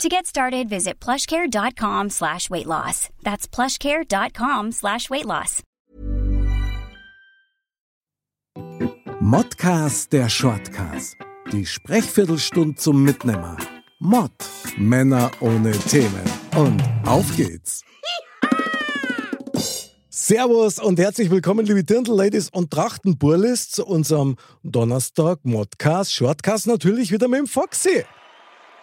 To get started, visit plushcare.com slash weight loss. That's plushcare.com slash weight loss. Modcast der Shortcast. Die Sprechviertelstunde zum Mitnehmer. Mod. Männer ohne Themen. Und auf geht's. Servus und herzlich willkommen, liebe Dirndl-Ladies und Trachtenburlis, zu unserem Donnerstag Modcast, Shortcast natürlich wieder mit dem Foxy.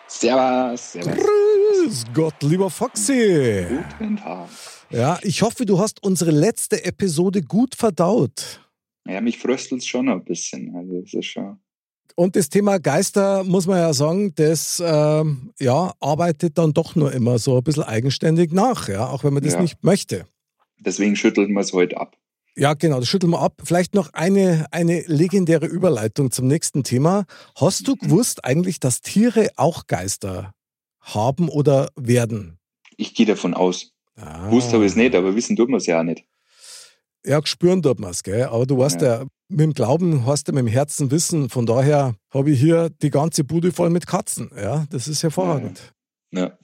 Servus, servus. Grüß Gott, lieber Foxy. Guten Tag. Ja, ich hoffe, du hast unsere letzte Episode gut verdaut. Ja, mich fröstelt es schon ein bisschen. Also, das ist schon. Und das Thema Geister, muss man ja sagen, das ähm, ja, arbeitet dann doch nur immer so ein bisschen eigenständig nach, ja, auch wenn man das Ja. nicht möchte. Deswegen schüttelt man es heute ab. Ja, genau, das schütteln wir ab. Vielleicht noch eine, eine legendäre Überleitung zum nächsten Thema. Hast du gewusst eigentlich, dass Tiere auch Geister haben oder werden? Ich gehe davon aus. Ah. Wusste aber es nicht, aber wissen tut man es ja auch nicht. Ja, spüren tut man es, gell? Aber du weißt ja. Ja. mit dem Glauben hast du mit dem Herzen Wissen. Von daher habe ich hier die ganze Bude voll mit Katzen. Ja, das ist hervorragend. Ja.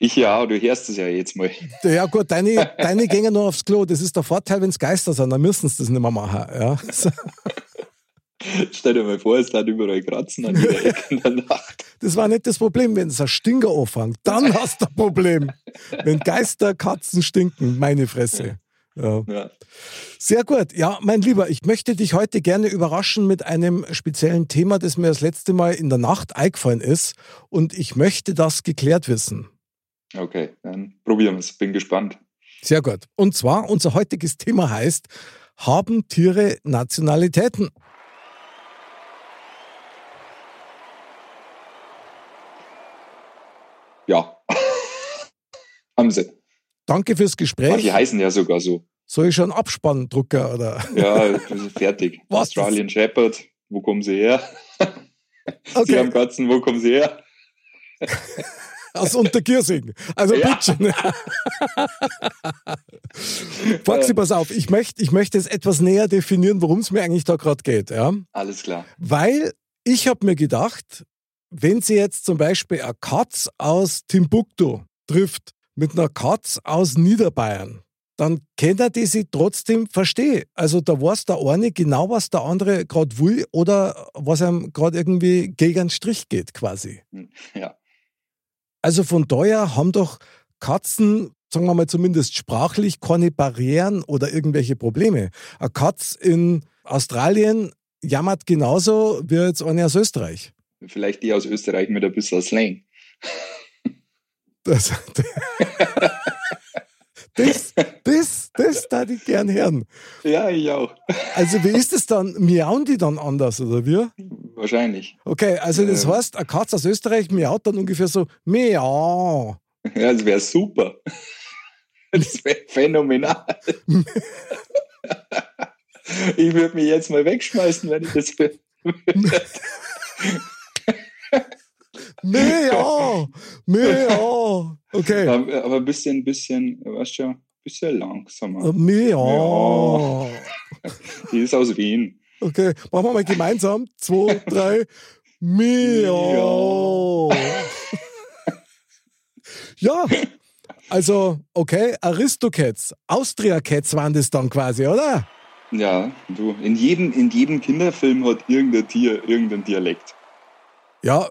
Ich ja, du hörst es ja jetzt mal. Ja, gut, deine, deine gehen nur aufs Klo. Das ist der Vorteil, wenn es Geister sind, dann müssen sie das nicht mehr machen. Ja. So, Stell dir mal vor, es hat überall Kratzen an jeder Ecke in der Nacht. Das war nicht das Problem, wenn es ein Stinker anfängt. Dann hast du ein Problem. Wenn Geister, Katzen stinken, meine Fresse. Ja. Ja. Sehr gut. Ja, mein Lieber, ich möchte dich heute gerne überraschen mit einem speziellen Thema, das mir das letzte Mal in der Nacht eingefallen ist. Und ich möchte das geklärt wissen. Okay, dann probieren wir es. Bin gespannt. Sehr gut. Und zwar, unser heutiges Thema heißt, haben Tiere Nationalitäten? Ja. Haben sie. Danke fürs Manche Gespräch. heißen ja sogar so. Soll ich schon Abspann drucken, oder? Ja, fertig. Was? Australian Shepherd, wo kommen sie her? Sie Okay, haben Katzen, wo kommen sie her? Aus Untergiersing. Also Ja. bitte. Foxy, pass auf, ich möchte ich möchte jetzt etwas näher definieren, worum es mir eigentlich da gerade geht. Ja? Alles klar. Weil ich habe mir gedacht, wenn sie jetzt zum Beispiel eine Katz aus Timbuktu trifft mit einer Katz aus Niederbayern, dann kann er die sie trotzdem verstehen. Also da weiß der eine genau, was der andere gerade will oder was ihm gerade irgendwie gegen den Strich geht quasi. Ja. Also von daher haben doch Katzen, sagen wir mal zumindest sprachlich, keine Barrieren oder irgendwelche Probleme. Eine Katz in Australien jammert genauso wie jetzt eine aus Österreich. Vielleicht die aus Österreich mit ein bisschen Slang. Das, das, das, das da ich gern hören. Ja, ich auch. Also wie ist es dann? Miauen die dann anders oder wie? Wahrscheinlich. Okay, also das Ähm. heißt, eine Katze aus Österreich miaut dann ungefähr so Miau. Ja, das wäre super. Das wäre phänomenal. Ich würde mich jetzt mal wegschmeißen, wenn ich das will. Miau. Miau. Okay. Aber, aber ein bisschen, bisschen, weißt du, ein bisschen langsamer. Miau. Die ist aus Wien. Okay, machen wir mal gemeinsam. Zwei, drei. Miau. Ja, also, okay, Aristocats, Austria-Cats waren das dann quasi, oder? Ja, du, in jedem, in jedem Kinderfilm hat irgendein Tier irgendein Dialekt. Ja,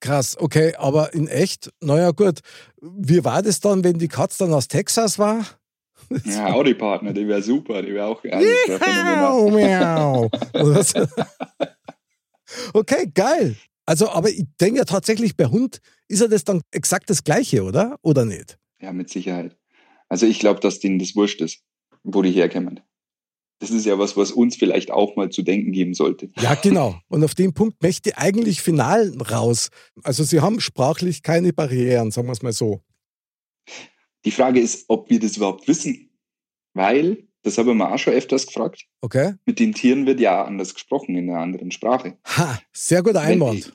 krass, okay, aber in echt, naja, gut. Wie war das dann, wenn die Katz dann aus Texas war? Ja, Audi-Partner, die wäre super, die wäre auch. Miau, miau. Oder so. Okay, geil. Also, aber ich denke ja tatsächlich, bei Hund ist ja das dann exakt das Gleiche, oder? Oder nicht? Ja, mit Sicherheit. Also ich glaube, dass denen das wurscht ist, wo die herkommen. Das ist ja was, was uns vielleicht auch mal zu denken geben sollte. Ja, genau. Und auf dem Punkt möchte ich eigentlich final raus. Also, sie haben sprachlich keine Barrieren, sagen wir es mal so. Die Frage ist, ob wir das überhaupt wissen. Weil Das habe ich mir auch schon öfters gefragt. Okay. Mit den Tieren wird ja anders gesprochen in einer anderen Sprache. Ha, sehr guter Einwand.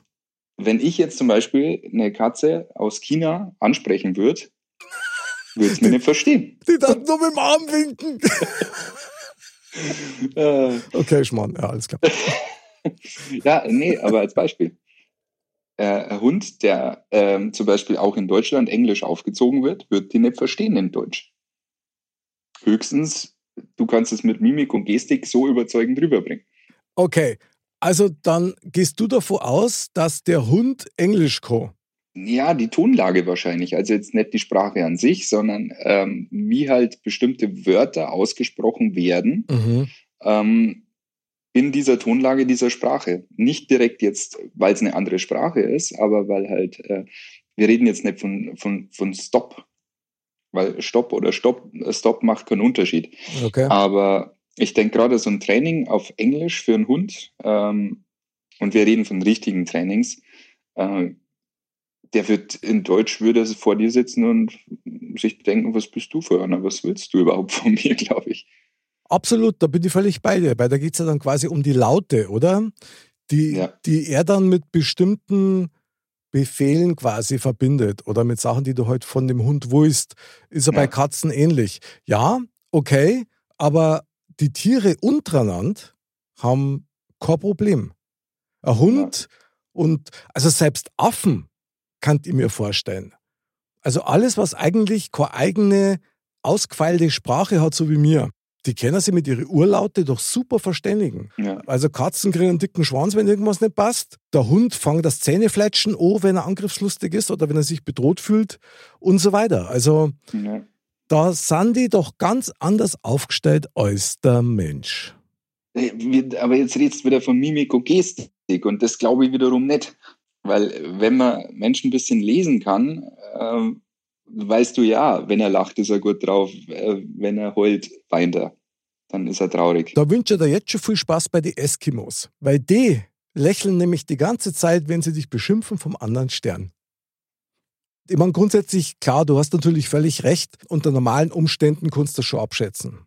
Wenn, wenn ich jetzt zum Beispiel eine Katze aus China ansprechen würde, würde es mir nicht verstehen. Die dann nur mit dem Arm winken. Äh, okay, Schmarrn, ja, alles klar. ja, nee, aber als Beispiel. Äh, Hund, der ähm, zum Beispiel auch in Deutschland Englisch aufgezogen wird, wird die nicht verstehen in Deutsch. Höchstens, du kannst es mit Mimik und Gestik so überzeugend rüberbringen. Okay, also dann gehst du davon aus, dass der Hund Englisch kann. Ja, die Tonlage wahrscheinlich. Also jetzt nicht die Sprache an sich, sondern ähm, wie halt bestimmte Wörter ausgesprochen werden Mhm. ähm, in dieser Tonlage dieser Sprache. Nicht direkt jetzt, weil es eine andere Sprache ist, aber weil halt, äh, wir reden jetzt nicht von, von, von Stop, weil Stopp oder Stopp, Stop macht keinen Unterschied. Okay. Aber ich denke gerade so ein Training auf Englisch für einen Hund, ähm, und wir reden von richtigen Trainings, äh, der wird in Deutsch würde vor dir sitzen und sich denken, was bist du für einer, was willst du überhaupt von mir, glaube ich. Absolut, da bin ich völlig bei dir, weil da geht es ja dann quasi um die Laute, oder? Die, Ja. die er dann mit bestimmten Befehlen quasi verbindet oder mit Sachen, die du halt von dem Hund willst. Ist ja, bei Ja. Katzen ähnlich. Ja, okay, aber die Tiere untereinander haben kein Problem. Ein Hund und also selbst Affen kann ich mir vorstellen. Also alles, was eigentlich keine eigene ausgefeilte Sprache hat, so wie mir, die können sich mit ihren Urlaute doch super verständigen. Ja, Also Katzen kriegen einen dicken Schwanz, wenn irgendwas nicht passt. Der Hund fängt das Zähnefletschen an, wenn er angriffslustig ist oder wenn er sich bedroht fühlt und so weiter. Also ja. da sind die doch ganz anders aufgestellt als der Mensch. Äh, Aber jetzt redest du wieder von Mimik und Gestik und das glaube ich wiederum nicht. Weil wenn man Menschen ein bisschen lesen kann, ähm, weißt du ja, wenn er lacht, ist er gut drauf, äh, wenn er heult, weint er. Dann ist er traurig. Da wünsche ich dir jetzt schon viel Spaß bei den Eskimos, weil die lächeln nämlich die ganze Zeit, wenn sie dich beschimpfen vom anderen Stern. Ich meine, grundsätzlich, klar, du hast natürlich völlig recht, unter normalen Umständen kannst du das schon abschätzen.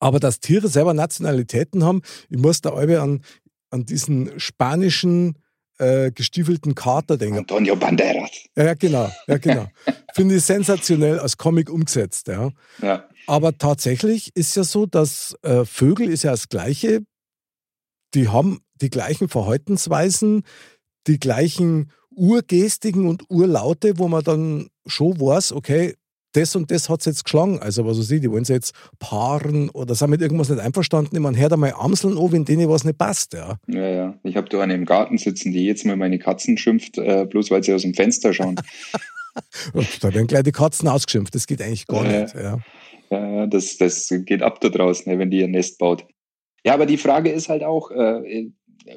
Aber dass Tiere selber Nationalitäten haben, ich muss da alle an, an diesen spanischen äh, gestiefelten Kater denken. Antonio Banderas. Ja, ja, genau, ja, genau. Finde ich sensationell als Comic umgesetzt, ja. Ja, Aber tatsächlich ist ja so, dass äh, Vögel ist ja das Gleiche. Die haben die gleichen Verhaltensweisen, die gleichen Urgestiken und Urlaute, wo man dann schon weiß, okay, das und das hat es jetzt geschlagen. Also, was weiß ich, die wollen sie jetzt paaren oder sind mit irgendwas nicht einverstanden. Meine, hört einmal Amseln an, wenn denen was nicht passt. Ja. ja, ja. Ich habe da eine im Garten sitzen, die jetzt mal meine Katzen schimpft, äh, bloß weil sie aus dem Fenster schauen. Da werden gleich die Katzen ausgeschimpft. Das geht eigentlich gar nicht. Ja. Ja, das, das geht ab da draußen, wenn die ihr Nest baut. Ja, aber die Frage ist halt auch, äh,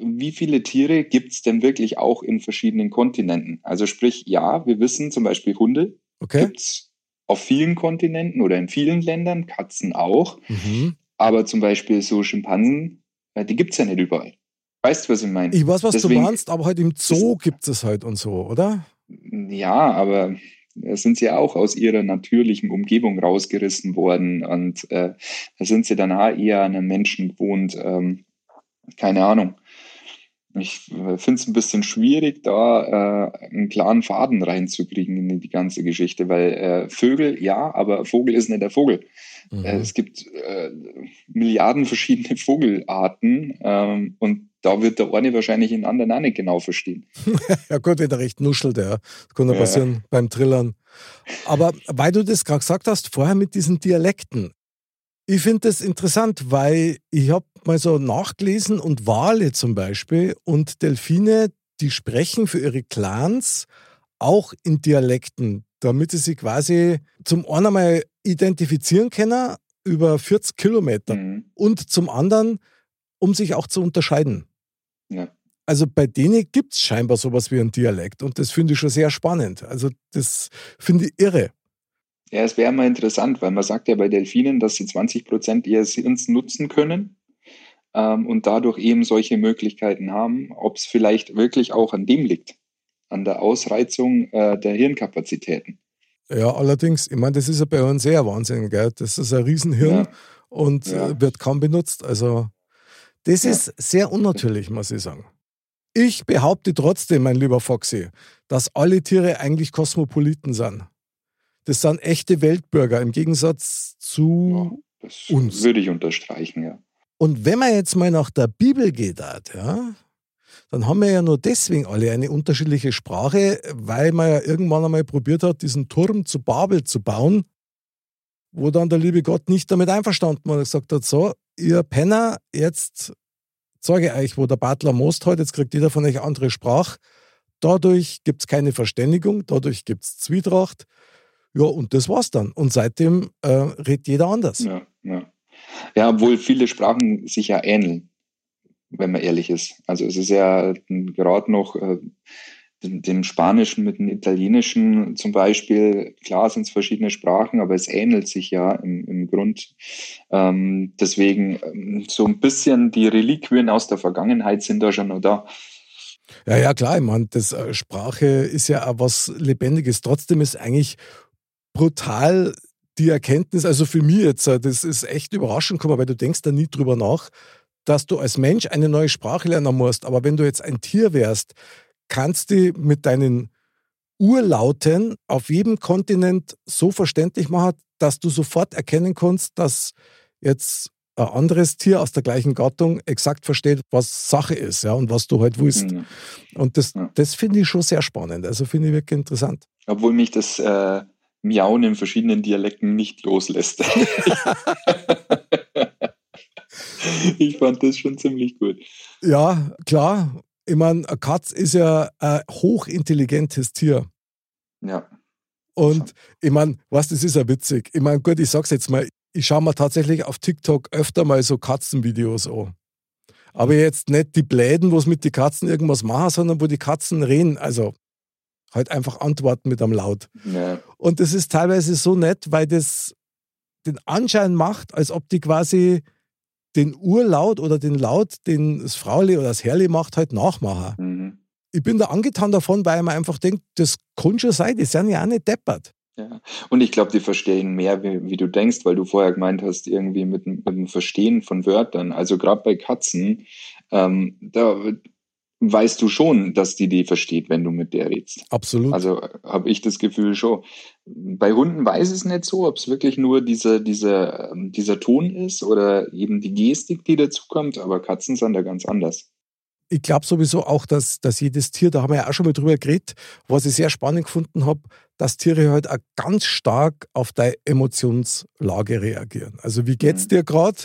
wie viele Tiere gibt es denn wirklich auch in verschiedenen Kontinenten? Also sprich, ja, wir wissen zum Beispiel Hunde Okay? gibt es auf vielen Kontinenten oder in vielen Ländern, Katzen auch, Mhm. aber zum Beispiel so Schimpansen, äh, die gibt es ja nicht überall. Weißt du, was ich meine? Ich weiß, was Deswegen- du meinst, aber halt im Zoo gibt es halt und so, oder? Ja, aber sind sie auch aus ihrer natürlichen Umgebung rausgerissen worden und äh, sind sie dann auch eher an einem Menschen gewohnt. Ähm, keine Ahnung. Ich finde es ein bisschen schwierig, da äh, einen klaren Faden reinzukriegen in die ganze Geschichte, weil äh, Vögel, ja, aber Vogel ist nicht der Vogel. Mhm. Äh, es gibt äh, Milliarden verschiedene Vogelarten ähm, und da wird der eine wahrscheinlich den anderen auch nicht genau verstehen. Ja gut, wenn der recht nuschelt, ja. Das kann ja Ja. passieren beim Trillern. Aber weil du das gerade gesagt hast, vorher mit diesen Dialekten. Ich finde das interessant, weil ich habe mal so nachgelesen und Wale zum Beispiel und Delfine, die sprechen für ihre Clans auch in Dialekten, damit sie sich quasi zum einen einmal identifizieren können über 40 Kilometer Mhm. und zum anderen, um sich auch zu unterscheiden. Ja. Also bei denen gibt es scheinbar sowas wie einen Dialekt und das finde ich schon sehr spannend. Also das finde ich irre. Ja, es wäre mal interessant, weil man sagt ja bei Delfinen, dass sie 20 Prozent ihres Hirns nutzen können ähm, und dadurch eben solche Möglichkeiten haben, ob es vielleicht wirklich auch an dem liegt, an der Ausreizung äh, der Hirnkapazitäten. Ja, allerdings, ich meine, das ist ja bei uns sehr Wahnsinn, gell? Das ist ein Riesenhirn Ja. und ja. Äh, wird kaum benutzt. Also das ja. ist sehr unnatürlich, muss ich sagen. Ich behaupte trotzdem, mein lieber Foxy, dass alle Tiere eigentlich Kosmopoliten sind. Das sind echte Weltbürger im Gegensatz zu das uns. Würde ich unterstreichen, ja. Und wenn man jetzt mal nach der Bibel geht, ja, dann haben wir ja nur deswegen alle eine unterschiedliche Sprache, weil man ja irgendwann einmal probiert hat, diesen Turm zu Babel zu bauen, wo dann der liebe Gott nicht damit einverstanden war und gesagt hat, so, ihr Penner, jetzt zeige ich euch, wo der Butler Most hat, jetzt kriegt jeder von euch andere Sprache. Dadurch gibt es keine Verständigung, dadurch gibt es Zwietracht. Ja, und das war's dann. Und seitdem äh, redet jeder anders. Ja, ja. ja, obwohl viele Sprachen sich ja ähneln, wenn man ehrlich ist. Also es ist ja gerade noch äh, dem Spanischen mit dem Italienischen zum Beispiel, klar sind es verschiedene Sprachen, aber es ähnelt sich ja im, im Grund. Ähm, deswegen ähm, so ein bisschen die Reliquien aus der Vergangenheit sind da schon noch da. Ja, ja, klar, ich meine, das äh, Sprache ist ja auch was Lebendiges. Trotzdem ist eigentlich brutal die Erkenntnis, also für mich jetzt, äh, das ist echt überraschend gekommen, weil du denkst da nie drüber nach, dass du als Mensch eine neue Sprache lernen musst. Aber wenn du jetzt ein Tier wärst, kannst du mit deinen Urlauten auf jedem Kontinent so verständlich machen, dass du sofort erkennen kannst, dass jetzt ein anderes Tier aus der gleichen Gattung exakt versteht, was Sache ist ja, und was du halt willst. Mhm. Und das, ja. das finde ich schon sehr spannend. Also finde ich wirklich interessant. Obwohl mich das äh, Miauen in verschiedenen Dialekten nicht loslässt. ich fand das schon ziemlich gut. Ja, klar. Ich meine, eine Katz ist ja ein hochintelligentes Tier. Ja. Und ich meine, was, das ist ja witzig. Ich meine, gut, ich sag's jetzt mal, ich schaue mir tatsächlich auf TikTok öfter mal so Katzenvideos an. Aber jetzt nicht die Bläden, wo es mit den Katzen irgendwas machen, sondern wo die Katzen reden. Also halt einfach antworten mit einem Laut. Ja. Und das ist teilweise so nett, weil das den Anschein macht, als ob die quasi den Urlaut oder den Laut, den das Frauli oder das Herrli macht, halt nachmachen. Mhm. Ich bin da angetan davon, weil man einfach denkt, das kann schon sein, die sind ja auch nicht deppert. Ja, und ich glaube, die verstehen mehr, wie, wie, du denkst, weil du vorher gemeint hast, irgendwie mit, mit dem Verstehen von Wörtern. Also gerade bei Katzen, ähm, da weißt du schon, dass die die versteht, wenn du mit der redest. Absolut. Also habe ich das Gefühl schon. Bei Hunden weiß es nicht so, ob es wirklich nur diese, diese, ähm, dieser Ton ist oder eben die Gestik, die dazukommt, aber Katzen sind da ganz anders. Ich glaube sowieso auch, dass, dass jedes Tier, da haben wir ja auch schon mal drüber geredet, was ich sehr spannend gefunden habe, dass Tiere halt auch ganz stark auf deine Emotionslage reagieren. Also wie geht's mhm. dir gerade?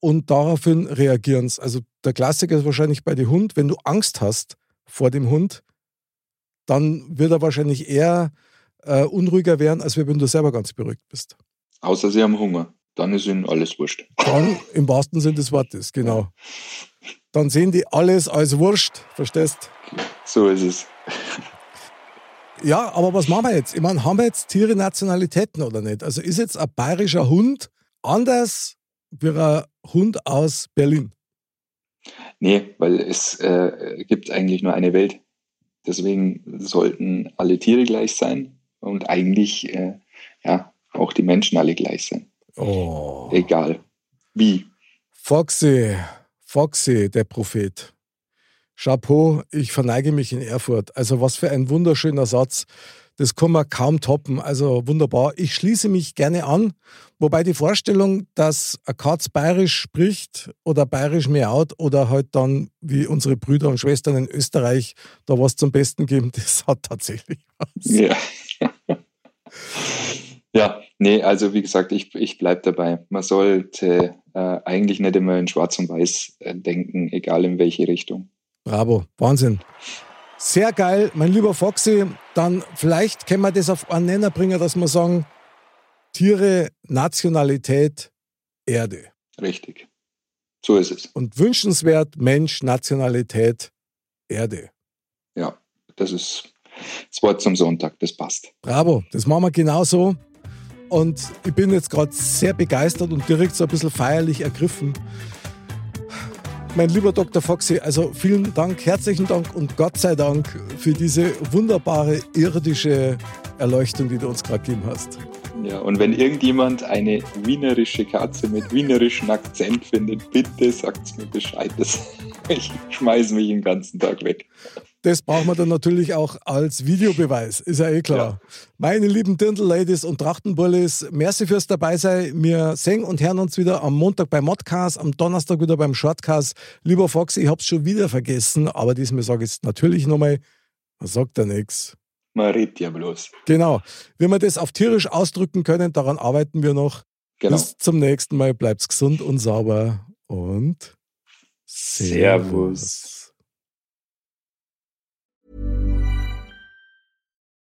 Und daraufhin reagieren sie. Also der Klassiker ist wahrscheinlich bei dem Hund, wenn du Angst hast vor dem Hund, dann wird er wahrscheinlich eher äh, unruhiger werden, als wenn du selber ganz beruhigt bist. Außer sie haben Hunger, dann ist ihnen alles wurscht. Dann im wahrsten Sinne des Wortes, genau. Dann sehen die alles als Wurscht, verstehst? So ist es. Ja, aber was machen wir jetzt? Ich meine, haben wir jetzt Tiere Nationalitäten oder nicht? Also ist jetzt ein bayerischer Hund anders ein Hund aus Berlin? Nee, weil es äh, gibt eigentlich nur eine Welt. Deswegen sollten alle Tiere gleich sein und eigentlich äh, ja auch die Menschen alle gleich sein. Oh. Egal. Wie. Foxy, Foxy, der Prophet. Chapeau, ich verneige mich in Erfurt. Also was für ein wunderschöner Satz. Das kann man kaum toppen. Also wunderbar. Ich schließe mich gerne an. Wobei die Vorstellung, dass ein Katz bayerisch spricht oder bayerisch miaut oder halt dann wie unsere Brüder und Schwestern in Österreich da was zum Besten geben, das hat tatsächlich was. Ja. ja, nee, also wie gesagt, ich, ich bleibe dabei. Man sollte äh, eigentlich nicht immer in Schwarz und Weiß äh, denken, egal in welche Richtung. Bravo, Wahnsinn. Sehr geil, mein lieber Foxy. Dann vielleicht können wir das auf einen Nenner bringen, dass wir sagen, Tiere, Nationalität, Erde. Richtig. So ist es. Und wünschenswert Mensch, Nationalität, Erde. Ja, das ist das Wort zum Sonntag, das passt. Bravo, das machen wir genauso. Und ich bin jetzt gerade sehr begeistert und direkt so ein bisschen feierlich ergriffen, mein lieber Dr. Foxy, also vielen Dank, herzlichen Dank und Gott sei Dank für diese wunderbare irdische Erleuchtung, die du uns gerade gegeben hast. Ja, und wenn irgendjemand eine wienerische Katze mit wienerischem Akzent findet, bitte sagt mir Bescheid. Ich schmeiße mich den ganzen Tag weg. Das brauchen wir dann natürlich auch als Videobeweis, ist ja eh klar. Ja. Meine lieben Dirndl-Ladies und Trachtenbullis, merci fürs dabei sein. Wir sehen und hören uns wieder am Montag beim Modcast, am Donnerstag wieder beim Shortcast. Lieber Foxy, ich hab's schon wieder vergessen, aber diesmal sage ich es natürlich nochmal. Man sagt ja nichts. Man redet ja bloß. Genau. Wie wir das auf tierisch ausdrücken können, daran arbeiten wir noch. Genau. Bis zum nächsten Mal. Bleibt's gesund und sauber und Servus. Servus.